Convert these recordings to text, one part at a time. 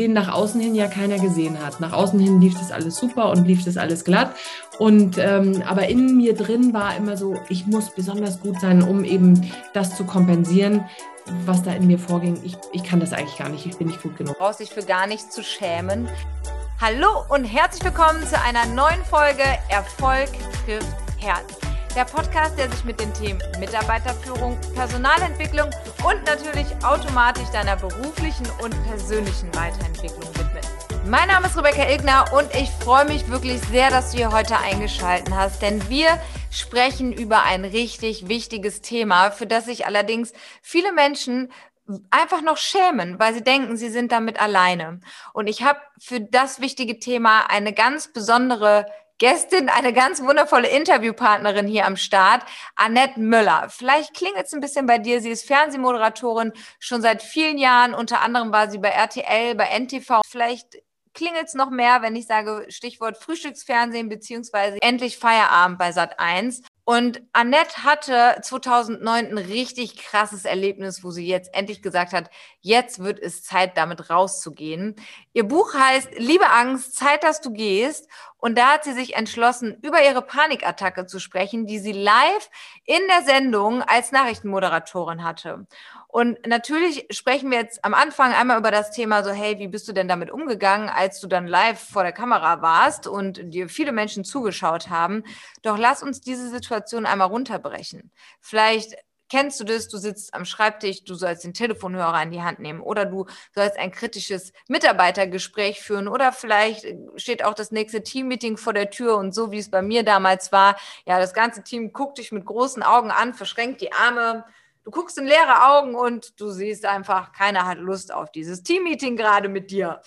den nach außen hin ja keiner gesehen hat. Nach außen hin lief das alles super und lief das alles glatt. Und ähm, aber in mir drin war immer so, ich muss besonders gut sein, um eben das zu kompensieren, was da in mir vorging. Ich, ich kann das eigentlich gar nicht, ich bin nicht gut genug. Brauchst dich für gar nichts zu schämen. Hallo und herzlich willkommen zu einer neuen Folge Erfolg trifft Herz. Der Podcast, der sich mit den Themen Mitarbeiterführung, Personalentwicklung und natürlich automatisch deiner beruflichen und persönlichen Weiterentwicklung widmet. Mein Name ist Rebecca Ilgner und ich freue mich wirklich sehr, dass du hier heute eingeschaltet hast, denn wir sprechen über ein richtig wichtiges Thema, für das sich allerdings viele Menschen einfach noch schämen, weil sie denken, sie sind damit alleine. Und ich habe für das wichtige Thema eine ganz besondere Gästin, eine ganz wundervolle Interviewpartnerin hier am Start, Annette Müller. Vielleicht klingelt es ein bisschen bei dir. Sie ist Fernsehmoderatorin schon seit vielen Jahren. Unter anderem war sie bei RTL, bei NTV. Vielleicht klingelt es noch mehr, wenn ich sage Stichwort Frühstücksfernsehen beziehungsweise endlich Feierabend bei Sat 1. Und Annette hatte 2009 ein richtig krasses Erlebnis, wo sie jetzt endlich gesagt hat, jetzt wird es Zeit, damit rauszugehen. Ihr Buch heißt Liebe Angst, Zeit, dass du gehst. Und da hat sie sich entschlossen, über ihre Panikattacke zu sprechen, die sie live in der Sendung als Nachrichtenmoderatorin hatte. Und natürlich sprechen wir jetzt am Anfang einmal über das Thema so, hey, wie bist du denn damit umgegangen, als du dann live vor der Kamera warst und dir viele Menschen zugeschaut haben. Doch lass uns diese Situation einmal runterbrechen. Vielleicht Kennst du das? Du sitzt am Schreibtisch, du sollst den Telefonhörer in die Hand nehmen oder du sollst ein kritisches Mitarbeitergespräch führen oder vielleicht steht auch das nächste Teammeeting vor der Tür und so wie es bei mir damals war, ja, das ganze Team guckt dich mit großen Augen an, verschränkt die Arme, du guckst in leere Augen und du siehst einfach, keiner hat Lust auf dieses Teammeeting gerade mit dir.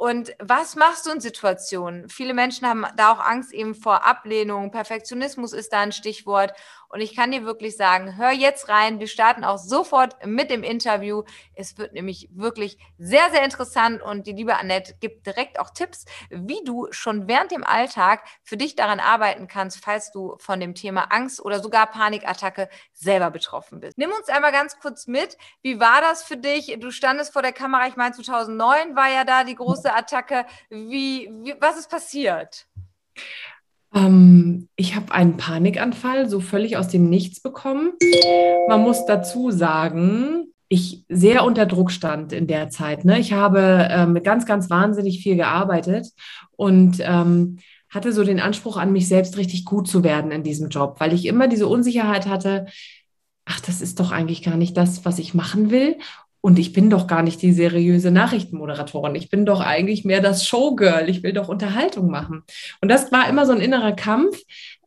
Und was machst du in Situationen? Viele Menschen haben da auch Angst eben vor Ablehnung. Perfektionismus ist da ein Stichwort. Und ich kann dir wirklich sagen, hör jetzt rein. Wir starten auch sofort mit dem Interview. Es wird nämlich wirklich sehr, sehr interessant. Und die liebe Annette gibt direkt auch Tipps, wie du schon während dem Alltag für dich daran arbeiten kannst, falls du von dem Thema Angst oder sogar Panikattacke selber betroffen bist. Nimm uns einmal ganz kurz mit. Wie war das für dich? Du standest vor der Kamera, ich meine 2009 war ja da die große Attacke. Wie, wie was ist passiert? Ähm, ich habe einen Panikanfall so völlig aus dem Nichts bekommen. Man muss dazu sagen, ich sehr unter Druck stand in der Zeit. Ne? Ich habe ähm, ganz, ganz wahnsinnig viel gearbeitet und ähm, hatte so den Anspruch an mich selbst, richtig gut zu werden in diesem Job, weil ich immer diese Unsicherheit hatte, ach, das ist doch eigentlich gar nicht das, was ich machen will. Und ich bin doch gar nicht die seriöse Nachrichtenmoderatorin. Ich bin doch eigentlich mehr das Showgirl. Ich will doch Unterhaltung machen. Und das war immer so ein innerer Kampf,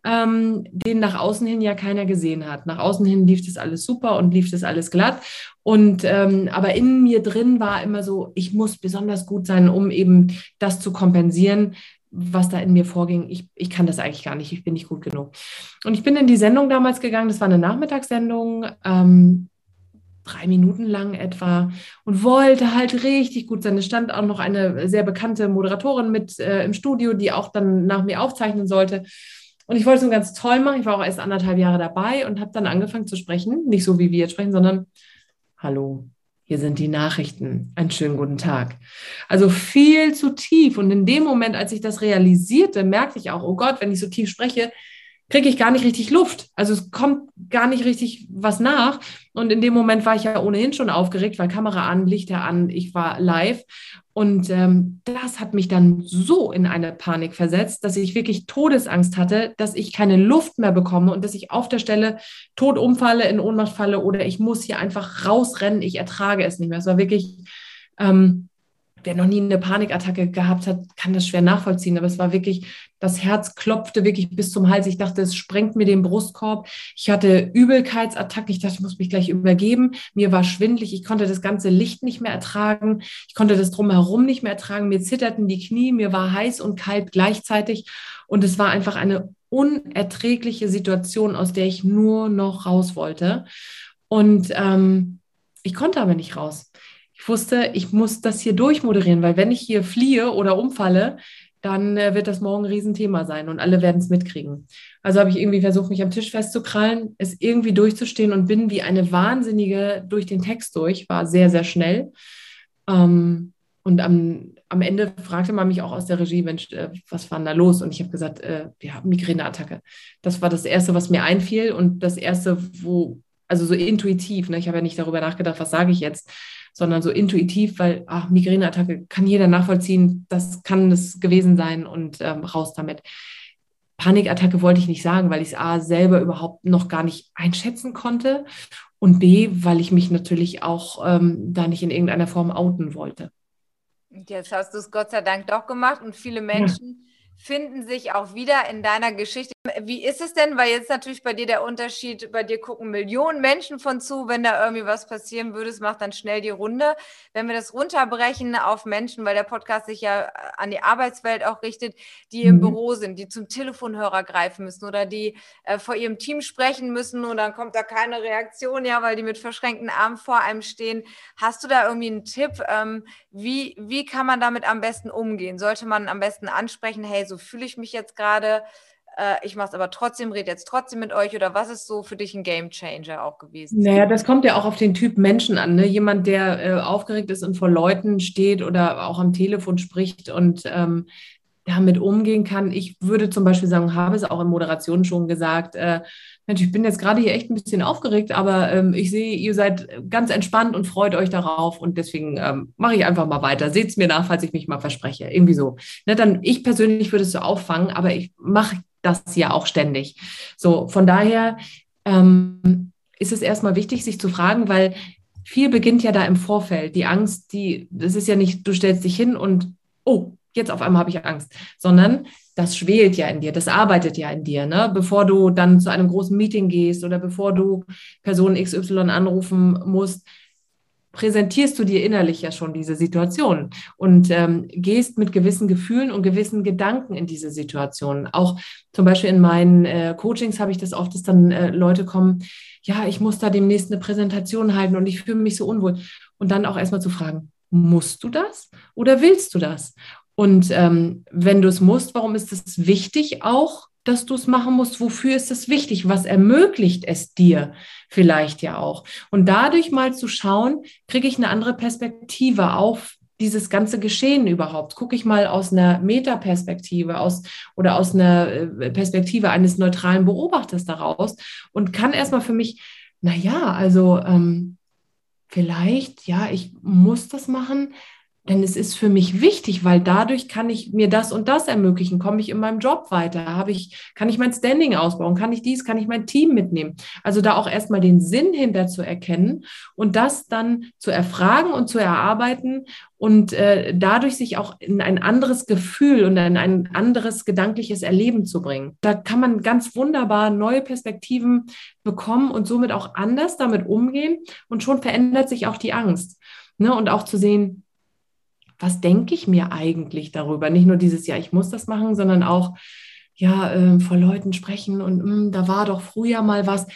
ähm, den nach außen hin ja keiner gesehen hat. Nach außen hin lief das alles super und lief das alles glatt. Und ähm, aber in mir drin war immer so, ich muss besonders gut sein, um eben das zu kompensieren, was da in mir vorging. Ich, ich kann das eigentlich gar nicht. Ich bin nicht gut genug. Und ich bin in die Sendung damals gegangen. Das war eine Nachmittagssendung. Ähm, drei Minuten lang etwa und wollte halt richtig gut sein. Es stand auch noch eine sehr bekannte Moderatorin mit äh, im Studio, die auch dann nach mir aufzeichnen sollte. Und ich wollte es ganz toll machen. Ich war auch erst anderthalb Jahre dabei und habe dann angefangen zu sprechen. Nicht so, wie wir jetzt sprechen, sondern Hallo, hier sind die Nachrichten. Einen schönen guten Tag. Also viel zu tief. Und in dem Moment, als ich das realisierte, merkte ich auch, oh Gott, wenn ich so tief spreche, kriege ich gar nicht richtig Luft. Also es kommt gar nicht richtig was nach. Und in dem Moment war ich ja ohnehin schon aufgeregt, weil Kamera an, Lichter an, ich war live. Und ähm, das hat mich dann so in eine Panik versetzt, dass ich wirklich Todesangst hatte, dass ich keine Luft mehr bekomme und dass ich auf der Stelle tot umfalle, in Ohnmacht falle oder ich muss hier einfach rausrennen, ich ertrage es nicht mehr. Es war wirklich ähm, wer noch nie eine Panikattacke gehabt hat, kann das schwer nachvollziehen. Aber es war wirklich, das Herz klopfte wirklich bis zum Hals. Ich dachte, es sprengt mir den Brustkorb. Ich hatte Übelkeitsattacken. Ich dachte, ich muss mich gleich übergeben. Mir war schwindlig. Ich konnte das ganze Licht nicht mehr ertragen. Ich konnte das drumherum nicht mehr ertragen. Mir zitterten die Knie. Mir war heiß und kalt gleichzeitig. Und es war einfach eine unerträgliche Situation, aus der ich nur noch raus wollte. Und ähm, ich konnte aber nicht raus ich wusste, ich muss das hier durchmoderieren, weil wenn ich hier fliehe oder umfalle, dann äh, wird das morgen ein Riesenthema sein und alle werden es mitkriegen. Also habe ich irgendwie versucht, mich am Tisch festzukrallen, es irgendwie durchzustehen und bin wie eine Wahnsinnige durch den Text durch, war sehr, sehr schnell. Ähm, und am, am Ende fragte man mich auch aus der Regie, Mensch, äh, was war denn da los? Und ich habe gesagt, äh, ja, Migräneattacke. Das war das Erste, was mir einfiel und das Erste, wo, also so intuitiv, ne? ich habe ja nicht darüber nachgedacht, was sage ich jetzt, sondern so intuitiv, weil ach, Migräneattacke kann jeder nachvollziehen, das kann es gewesen sein und ähm, raus damit. Panikattacke wollte ich nicht sagen, weil ich es A selber überhaupt noch gar nicht einschätzen konnte und B, weil ich mich natürlich auch ähm, da nicht in irgendeiner Form outen wollte. Jetzt hast du es Gott sei Dank doch gemacht und viele Menschen ja. finden sich auch wieder in deiner Geschichte wie ist es denn, weil jetzt natürlich bei dir der Unterschied, bei dir gucken Millionen Menschen von zu, wenn da irgendwie was passieren würde, es macht dann schnell die Runde. Wenn wir das runterbrechen auf Menschen, weil der Podcast sich ja an die Arbeitswelt auch richtet, die im mhm. Büro sind, die zum Telefonhörer greifen müssen oder die äh, vor ihrem Team sprechen müssen und dann kommt da keine Reaktion, ja, weil die mit verschränkten Armen vor einem stehen. Hast du da irgendwie einen Tipp, ähm, wie, wie kann man damit am besten umgehen? Sollte man am besten ansprechen, hey, so fühle ich mich jetzt gerade? Äh, ich mache es aber trotzdem, rede jetzt trotzdem mit euch oder was ist so für dich ein Game Changer auch gewesen? Naja, das kommt ja auch auf den Typ Menschen an. Ne? Jemand, der äh, aufgeregt ist und vor Leuten steht oder auch am Telefon spricht und ähm, damit umgehen kann. Ich würde zum Beispiel sagen, habe es auch in Moderation schon gesagt, äh, Mensch, ich bin jetzt gerade hier echt ein bisschen aufgeregt, aber ähm, ich sehe, ihr seid ganz entspannt und freut euch darauf und deswegen ähm, mache ich einfach mal weiter. Seht es mir nach, falls ich mich mal verspreche. Irgendwie so. Ne, dann, ich persönlich würde es so auffangen, aber ich mache das ja auch ständig. So, von daher ähm, ist es erstmal wichtig, sich zu fragen, weil viel beginnt ja da im Vorfeld. Die Angst, die, das ist ja nicht, du stellst dich hin und, oh, jetzt auf einmal habe ich Angst, sondern das schwelt ja in dir, das arbeitet ja in dir, ne? Bevor du dann zu einem großen Meeting gehst oder bevor du Person XY anrufen musst, präsentierst du dir innerlich ja schon diese Situation und ähm, gehst mit gewissen Gefühlen und gewissen Gedanken in diese Situation. Auch zum Beispiel in meinen äh, Coachings habe ich das oft, dass dann äh, Leute kommen, ja, ich muss da demnächst eine Präsentation halten und ich fühle mich so unwohl. Und dann auch erstmal zu fragen, musst du das oder willst du das? Und ähm, wenn du es musst, warum ist es wichtig auch, dass du es machen musst? Wofür ist es wichtig? Was ermöglicht es dir vielleicht ja auch? Und dadurch mal zu schauen, kriege ich eine andere Perspektive auf dieses ganze Geschehen überhaupt? Gucke ich mal aus einer Metaperspektive aus oder aus einer äh, Perspektive eines neutralen Beobachters daraus und kann erstmal für mich, naja, also ähm, vielleicht, ja, ich muss das machen, denn es ist für mich wichtig, weil dadurch kann ich mir das und das ermöglichen. Komme ich in meinem Job weiter? Habe ich, kann ich mein Standing ausbauen? Kann ich dies? Kann ich mein Team mitnehmen? Also da auch erstmal den Sinn hinter zu erkennen und das dann zu erfragen und zu erarbeiten und äh, dadurch sich auch in ein anderes Gefühl und in ein anderes gedankliches Erleben zu bringen. Da kann man ganz wunderbar neue Perspektiven bekommen und somit auch anders damit umgehen und schon verändert sich auch die Angst. Ne? Und auch zu sehen, was denke ich mir eigentlich darüber? Nicht nur dieses, ja, ich muss das machen, sondern auch, ja, äh, vor Leuten sprechen und mh, hm, da war doch früher mal was.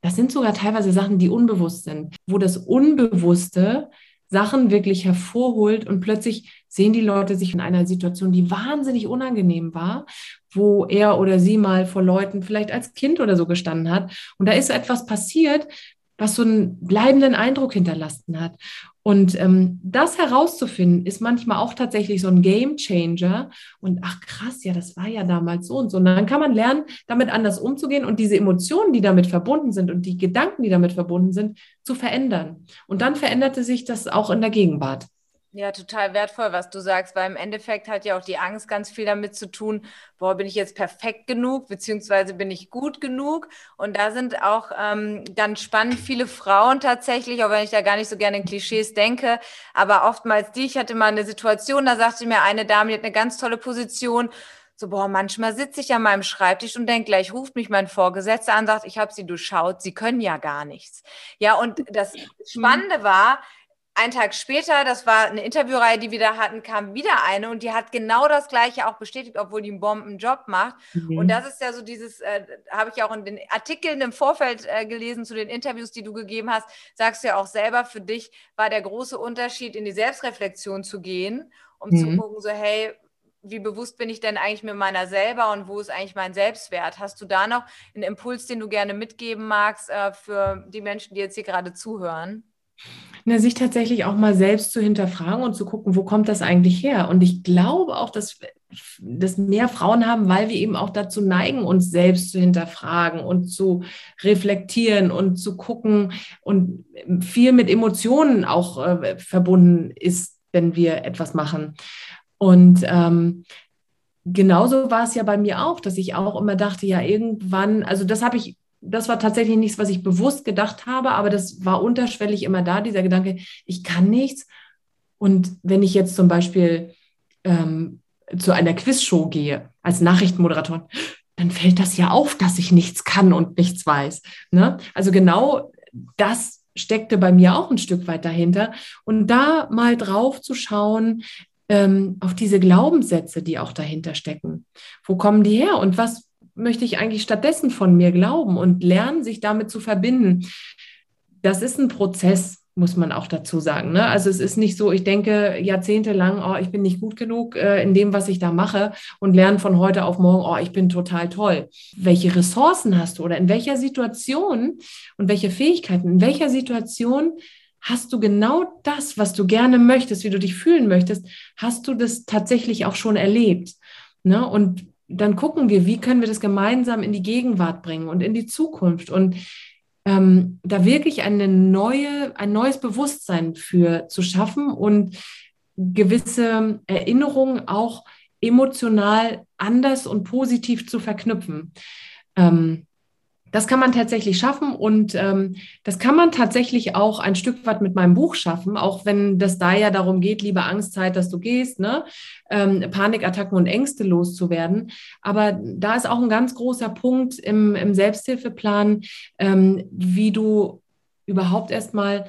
Das sind sogar teilweise Sachen, die unbewusst sind, wo das Unbewusste Sachen wirklich hervorholt und plötzlich sehen die Leute sich in einer Situation, die wahnsinnig unangenehm war, wo er oder sie mal vor Leuten vielleicht als Kind oder so gestanden hat. Und da ist etwas passiert, was so einen bleibenden Eindruck hinterlassen hat. Und ähm, das herauszufinden, ist manchmal auch tatsächlich so ein Game Changer. Und ach krass, ja, das war ja damals so und so. Und dann kann man lernen, damit anders umzugehen und diese Emotionen, die damit verbunden sind und die Gedanken, die damit verbunden sind, zu verändern. Und dann veränderte sich das auch in der Gegenwart. Ja, total wertvoll, was du sagst, weil im Endeffekt hat ja auch die Angst ganz viel damit zu tun, boah, bin ich jetzt perfekt genug, beziehungsweise bin ich gut genug? Und da sind auch ähm, ganz spannend viele Frauen tatsächlich, auch wenn ich da gar nicht so gerne in Klischees denke, aber oftmals die, ich hatte mal eine Situation, da sagte mir eine Dame, die hat eine ganz tolle Position, so, boah, manchmal sitze ich an meinem Schreibtisch und denke gleich, ruft mich mein Vorgesetzter an, sagt, ich habe sie durchschaut, sie können ja gar nichts. Ja, und das mhm. Spannende war, ein Tag später, das war eine Interviewreihe, die wir da hatten, kam wieder eine und die hat genau das Gleiche auch bestätigt, obwohl die einen Bombenjob macht. Mhm. Und das ist ja so dieses, äh, habe ich auch in den Artikeln im Vorfeld äh, gelesen zu den Interviews, die du gegeben hast, sagst du ja auch selber, für dich war der große Unterschied, in die Selbstreflexion zu gehen, um mhm. zu gucken, so hey, wie bewusst bin ich denn eigentlich mit meiner selber und wo ist eigentlich mein Selbstwert? Hast du da noch einen Impuls, den du gerne mitgeben magst äh, für die Menschen, die jetzt hier gerade zuhören? Na, sich tatsächlich auch mal selbst zu hinterfragen und zu gucken, wo kommt das eigentlich her? Und ich glaube auch, dass das mehr Frauen haben, weil wir eben auch dazu neigen, uns selbst zu hinterfragen und zu reflektieren und zu gucken und viel mit Emotionen auch äh, verbunden ist, wenn wir etwas machen. Und ähm, genauso war es ja bei mir auch, dass ich auch immer dachte, ja, irgendwann, also das habe ich das war tatsächlich nichts, was ich bewusst gedacht habe, aber das war unterschwellig immer da, dieser Gedanke, ich kann nichts. Und wenn ich jetzt zum Beispiel ähm, zu einer Quizshow gehe als Nachrichtenmoderator, dann fällt das ja auf, dass ich nichts kann und nichts weiß. Ne? Also genau das steckte bei mir auch ein Stück weit dahinter. Und da mal drauf zu schauen, ähm, auf diese Glaubenssätze, die auch dahinter stecken. Wo kommen die her und was möchte ich eigentlich stattdessen von mir glauben und lernen, sich damit zu verbinden. Das ist ein Prozess, muss man auch dazu sagen. Ne? Also es ist nicht so, ich denke jahrzehntelang, oh, ich bin nicht gut genug äh, in dem, was ich da mache und lerne von heute auf morgen, oh, ich bin total toll. Welche Ressourcen hast du oder in welcher Situation und welche Fähigkeiten, in welcher Situation hast du genau das, was du gerne möchtest, wie du dich fühlen möchtest, hast du das tatsächlich auch schon erlebt. Ne? Und dann gucken wir, wie können wir das gemeinsam in die Gegenwart bringen und in die Zukunft und ähm, da wirklich eine neue, ein neues Bewusstsein für zu schaffen und gewisse Erinnerungen auch emotional anders und positiv zu verknüpfen. Ähm, das kann man tatsächlich schaffen und ähm, das kann man tatsächlich auch ein Stück weit mit meinem Buch schaffen, auch wenn das da ja darum geht, liebe Angstzeit, dass du gehst, ne? Ähm, Panikattacken und Ängste loszuwerden. Aber da ist auch ein ganz großer Punkt im, im Selbsthilfeplan, ähm, wie du überhaupt erstmal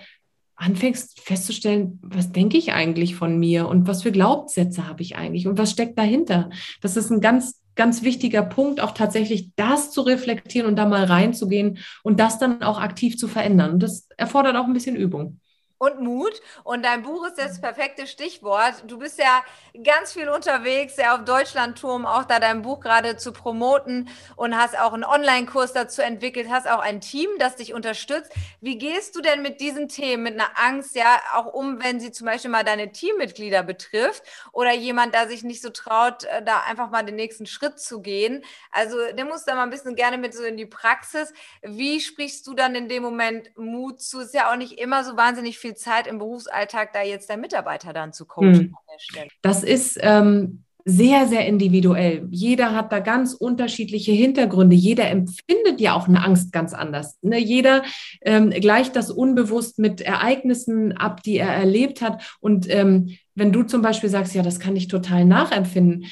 anfängst festzustellen, was denke ich eigentlich von mir und was für Glaubenssätze habe ich eigentlich und was steckt dahinter. Das ist ein ganz ganz wichtiger Punkt, auch tatsächlich das zu reflektieren und da mal reinzugehen und das dann auch aktiv zu verändern. Das erfordert auch ein bisschen Übung und Mut. Und dein Buch ist das perfekte Stichwort. Du bist ja ganz viel unterwegs, ja auf Deutschlandturm, auch da dein Buch gerade zu promoten und hast auch einen Online-Kurs dazu entwickelt, hast auch ein Team, das dich unterstützt. Wie gehst du denn mit diesen Themen, mit einer Angst, ja, auch um, wenn sie zum Beispiel mal deine Teammitglieder betrifft oder jemand, der sich nicht so traut, äh, da einfach mal den nächsten Schritt zu gehen? Also, der muss da mal ein bisschen gerne mit so in die Praxis. Wie sprichst du dann in dem Moment Mut zu? Ist ja auch nicht immer so wahnsinnig viel Zeit im Berufsalltag, da jetzt der Mitarbeiter dann zu coachen hm. an der Stelle? Das ist ähm, sehr, sehr individuell. Jeder hat da ganz unterschiedliche Hintergründe. Jeder empfindet ja auch eine Angst ganz anders. Ne? Jeder ähm, gleicht das unbewusst mit Ereignissen ab, die er erlebt hat. Und ähm, wenn du zum Beispiel sagst, ja, das kann ich total nachempfinden,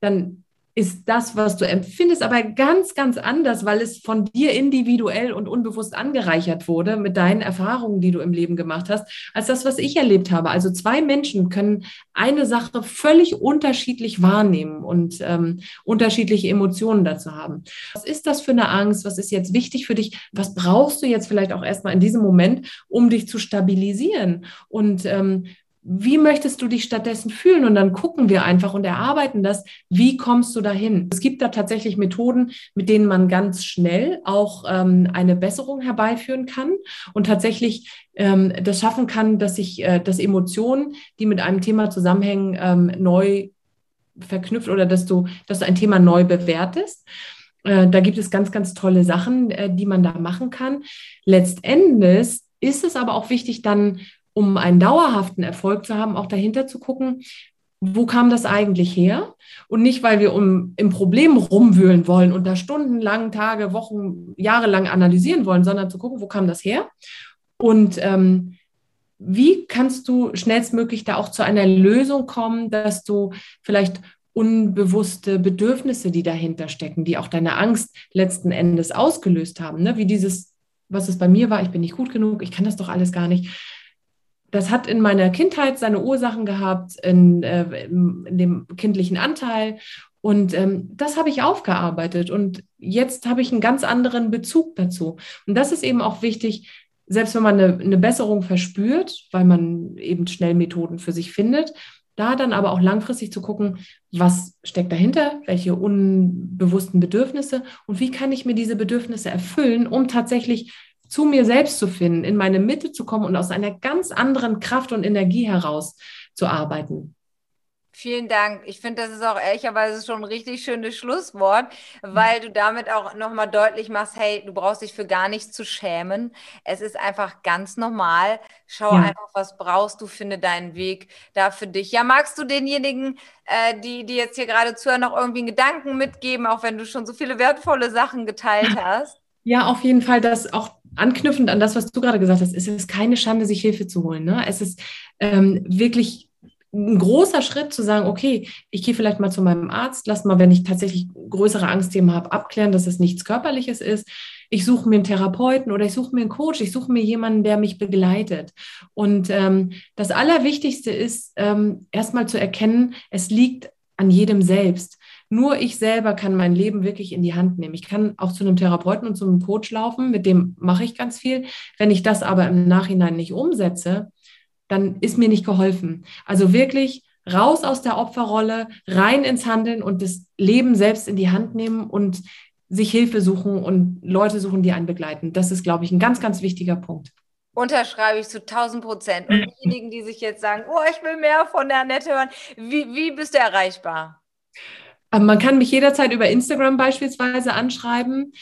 dann ist das, was du empfindest, aber ganz, ganz anders, weil es von dir individuell und unbewusst angereichert wurde mit deinen Erfahrungen, die du im Leben gemacht hast, als das, was ich erlebt habe. Also zwei Menschen können eine Sache völlig unterschiedlich wahrnehmen und ähm, unterschiedliche Emotionen dazu haben. Was ist das für eine Angst? Was ist jetzt wichtig für dich? Was brauchst du jetzt vielleicht auch erstmal in diesem Moment, um dich zu stabilisieren? Und ähm, wie möchtest du dich stattdessen fühlen? Und dann gucken wir einfach und erarbeiten das. Wie kommst du dahin? Es gibt da tatsächlich Methoden, mit denen man ganz schnell auch ähm, eine Besserung herbeiführen kann und tatsächlich ähm, das schaffen kann, dass sich, äh, dass Emotionen, die mit einem Thema zusammenhängen, ähm, neu verknüpft oder dass du, dass du ein Thema neu bewertest. Äh, da gibt es ganz, ganz tolle Sachen, äh, die man da machen kann. Letztendlich ist es aber auch wichtig, dann um einen dauerhaften Erfolg zu haben, auch dahinter zu gucken, wo kam das eigentlich her? Und nicht, weil wir um, im Problem rumwühlen wollen und da stundenlang, Tage, Wochen, Jahre lang analysieren wollen, sondern zu gucken, wo kam das her? Und ähm, wie kannst du schnellstmöglich da auch zu einer Lösung kommen, dass du vielleicht unbewusste Bedürfnisse, die dahinter stecken, die auch deine Angst letzten Endes ausgelöst haben, ne? wie dieses, was es bei mir war, ich bin nicht gut genug, ich kann das doch alles gar nicht das hat in meiner Kindheit seine Ursachen gehabt, in, äh, in dem kindlichen Anteil. Und ähm, das habe ich aufgearbeitet. Und jetzt habe ich einen ganz anderen Bezug dazu. Und das ist eben auch wichtig, selbst wenn man eine, eine Besserung verspürt, weil man eben schnell Methoden für sich findet, da dann aber auch langfristig zu gucken, was steckt dahinter, welche unbewussten Bedürfnisse und wie kann ich mir diese Bedürfnisse erfüllen, um tatsächlich zu mir selbst zu finden, in meine Mitte zu kommen und aus einer ganz anderen Kraft und Energie heraus zu arbeiten. Vielen Dank. Ich finde, das ist auch ehrlicherweise schon ein richtig schönes Schlusswort, weil du damit auch nochmal deutlich machst, hey, du brauchst dich für gar nichts zu schämen. Es ist einfach ganz normal. Schau ja. einfach, was brauchst du, finde deinen Weg da für dich. Ja, magst du denjenigen, äh, die, die jetzt hier gerade zuhören, noch irgendwie einen Gedanken mitgeben, auch wenn du schon so viele wertvolle Sachen geteilt hast? Ja, auf jeden Fall, dass auch anknüpfend an das, was du gerade gesagt hast, ist es keine Schande, sich Hilfe zu holen. Ne? Es ist ähm, wirklich ein großer Schritt zu sagen, okay, ich gehe vielleicht mal zu meinem Arzt, lass mal, wenn ich tatsächlich größere Angstthemen habe, abklären, dass es nichts Körperliches ist. Ich suche mir einen Therapeuten oder ich suche mir einen Coach, ich suche mir jemanden, der mich begleitet. Und ähm, das Allerwichtigste ist, ähm, erstmal zu erkennen, es liegt an jedem selbst. Nur ich selber kann mein Leben wirklich in die Hand nehmen. Ich kann auch zu einem Therapeuten und zu einem Coach laufen, mit dem mache ich ganz viel. Wenn ich das aber im Nachhinein nicht umsetze, dann ist mir nicht geholfen. Also wirklich raus aus der Opferrolle, rein ins Handeln und das Leben selbst in die Hand nehmen und sich Hilfe suchen und Leute suchen, die einen begleiten. Das ist, glaube ich, ein ganz, ganz wichtiger Punkt. Unterschreibe ich zu 1000 Prozent. Und diejenigen, die sich jetzt sagen, oh, ich will mehr von der Annette hören, wie, wie bist du erreichbar? Man kann mich jederzeit über Instagram beispielsweise anschreiben.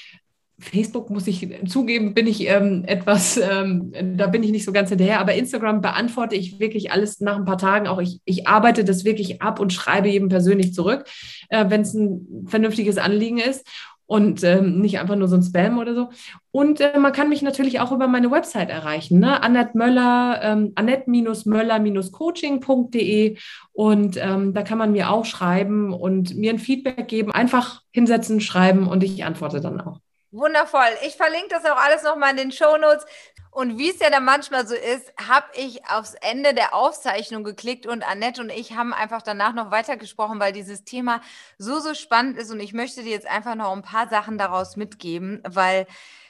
Facebook muss ich zugeben, bin ich ähm, etwas, ähm, da bin ich nicht so ganz hinterher, aber Instagram beantworte ich wirklich alles nach ein paar Tagen. Auch ich, ich arbeite das wirklich ab und schreibe jedem persönlich zurück, äh, wenn es ein vernünftiges Anliegen ist und ähm, nicht einfach nur so ein Spam oder so. Und äh, man kann mich natürlich auch über meine Website erreichen, ne? Annette Möller, ähm, annette-möller-coaching.de und ähm, da kann man mir auch schreiben und mir ein Feedback geben. Einfach hinsetzen, schreiben und ich antworte dann auch. Wundervoll. Ich verlinke das auch alles nochmal in den Show Notes. Und wie es ja dann manchmal so ist, habe ich aufs Ende der Aufzeichnung geklickt und Annette und ich haben einfach danach noch weitergesprochen, weil dieses Thema so, so spannend ist. Und ich möchte dir jetzt einfach noch ein paar Sachen daraus mitgeben, weil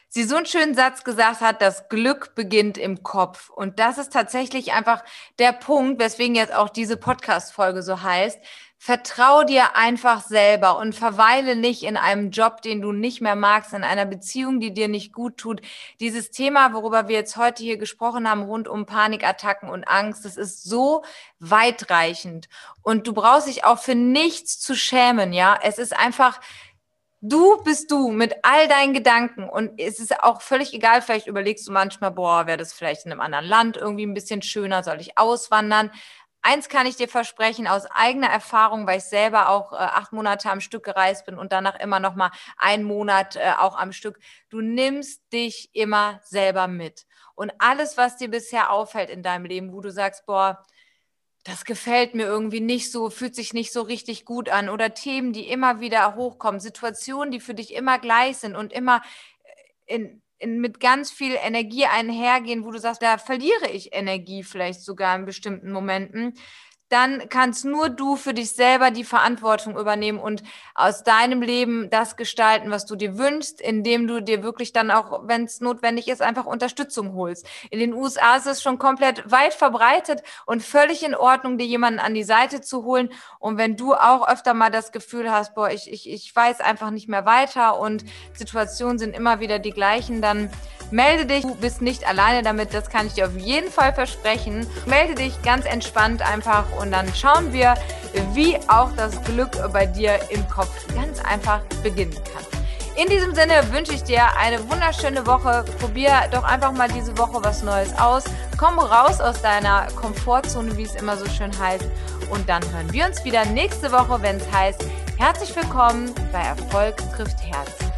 sie so einen schönen Satz gesagt hat, das Glück beginnt im Kopf. Und das ist tatsächlich einfach der Punkt, weswegen jetzt auch diese Podcast-Folge so heißt. Vertrau dir einfach selber und verweile nicht in einem Job, den du nicht mehr magst, in einer Beziehung, die dir nicht gut tut. Dieses Thema, worüber wir jetzt heute hier gesprochen haben, rund um Panikattacken und Angst, das ist so weitreichend. Und du brauchst dich auch für nichts zu schämen, ja. Es ist einfach, Du bist du mit all deinen Gedanken und es ist auch völlig egal, vielleicht überlegst du manchmal, boah, wäre das vielleicht in einem anderen Land irgendwie ein bisschen schöner, soll ich auswandern? Eins kann ich dir versprechen aus eigener Erfahrung, weil ich selber auch äh, acht Monate am Stück gereist bin und danach immer noch mal einen Monat äh, auch am Stück. Du nimmst dich immer selber mit. Und alles, was dir bisher auffällt in deinem Leben, wo du sagst, boah, das gefällt mir irgendwie nicht so, fühlt sich nicht so richtig gut an oder Themen, die immer wieder hochkommen, Situationen, die für dich immer gleich sind und immer äh, in, mit ganz viel Energie einhergehen, wo du sagst, da verliere ich Energie vielleicht sogar in bestimmten Momenten, dann kannst nur du für dich selber die Verantwortung übernehmen und aus deinem Leben das gestalten, was du dir wünschst, indem du dir wirklich dann auch, wenn es notwendig ist, einfach Unterstützung holst. In den USA ist es schon komplett weit verbreitet und völlig in Ordnung, dir jemanden an die Seite zu holen. Und wenn du auch öfter mal das Gefühl hast, boah, ich, ich, ich weiß einfach nicht mehr weiter und Situationen sind immer wieder die gleichen, dann Melde dich, du bist nicht alleine damit, das kann ich dir auf jeden Fall versprechen. Melde dich ganz entspannt einfach und dann schauen wir, wie auch das Glück bei dir im Kopf ganz einfach beginnen kann. In diesem Sinne wünsche ich dir eine wunderschöne Woche. Probier doch einfach mal diese Woche was Neues aus. Komm raus aus deiner Komfortzone, wie es immer so schön heißt. Und dann hören wir uns wieder nächste Woche, wenn es heißt, herzlich willkommen bei Erfolg trifft Herz.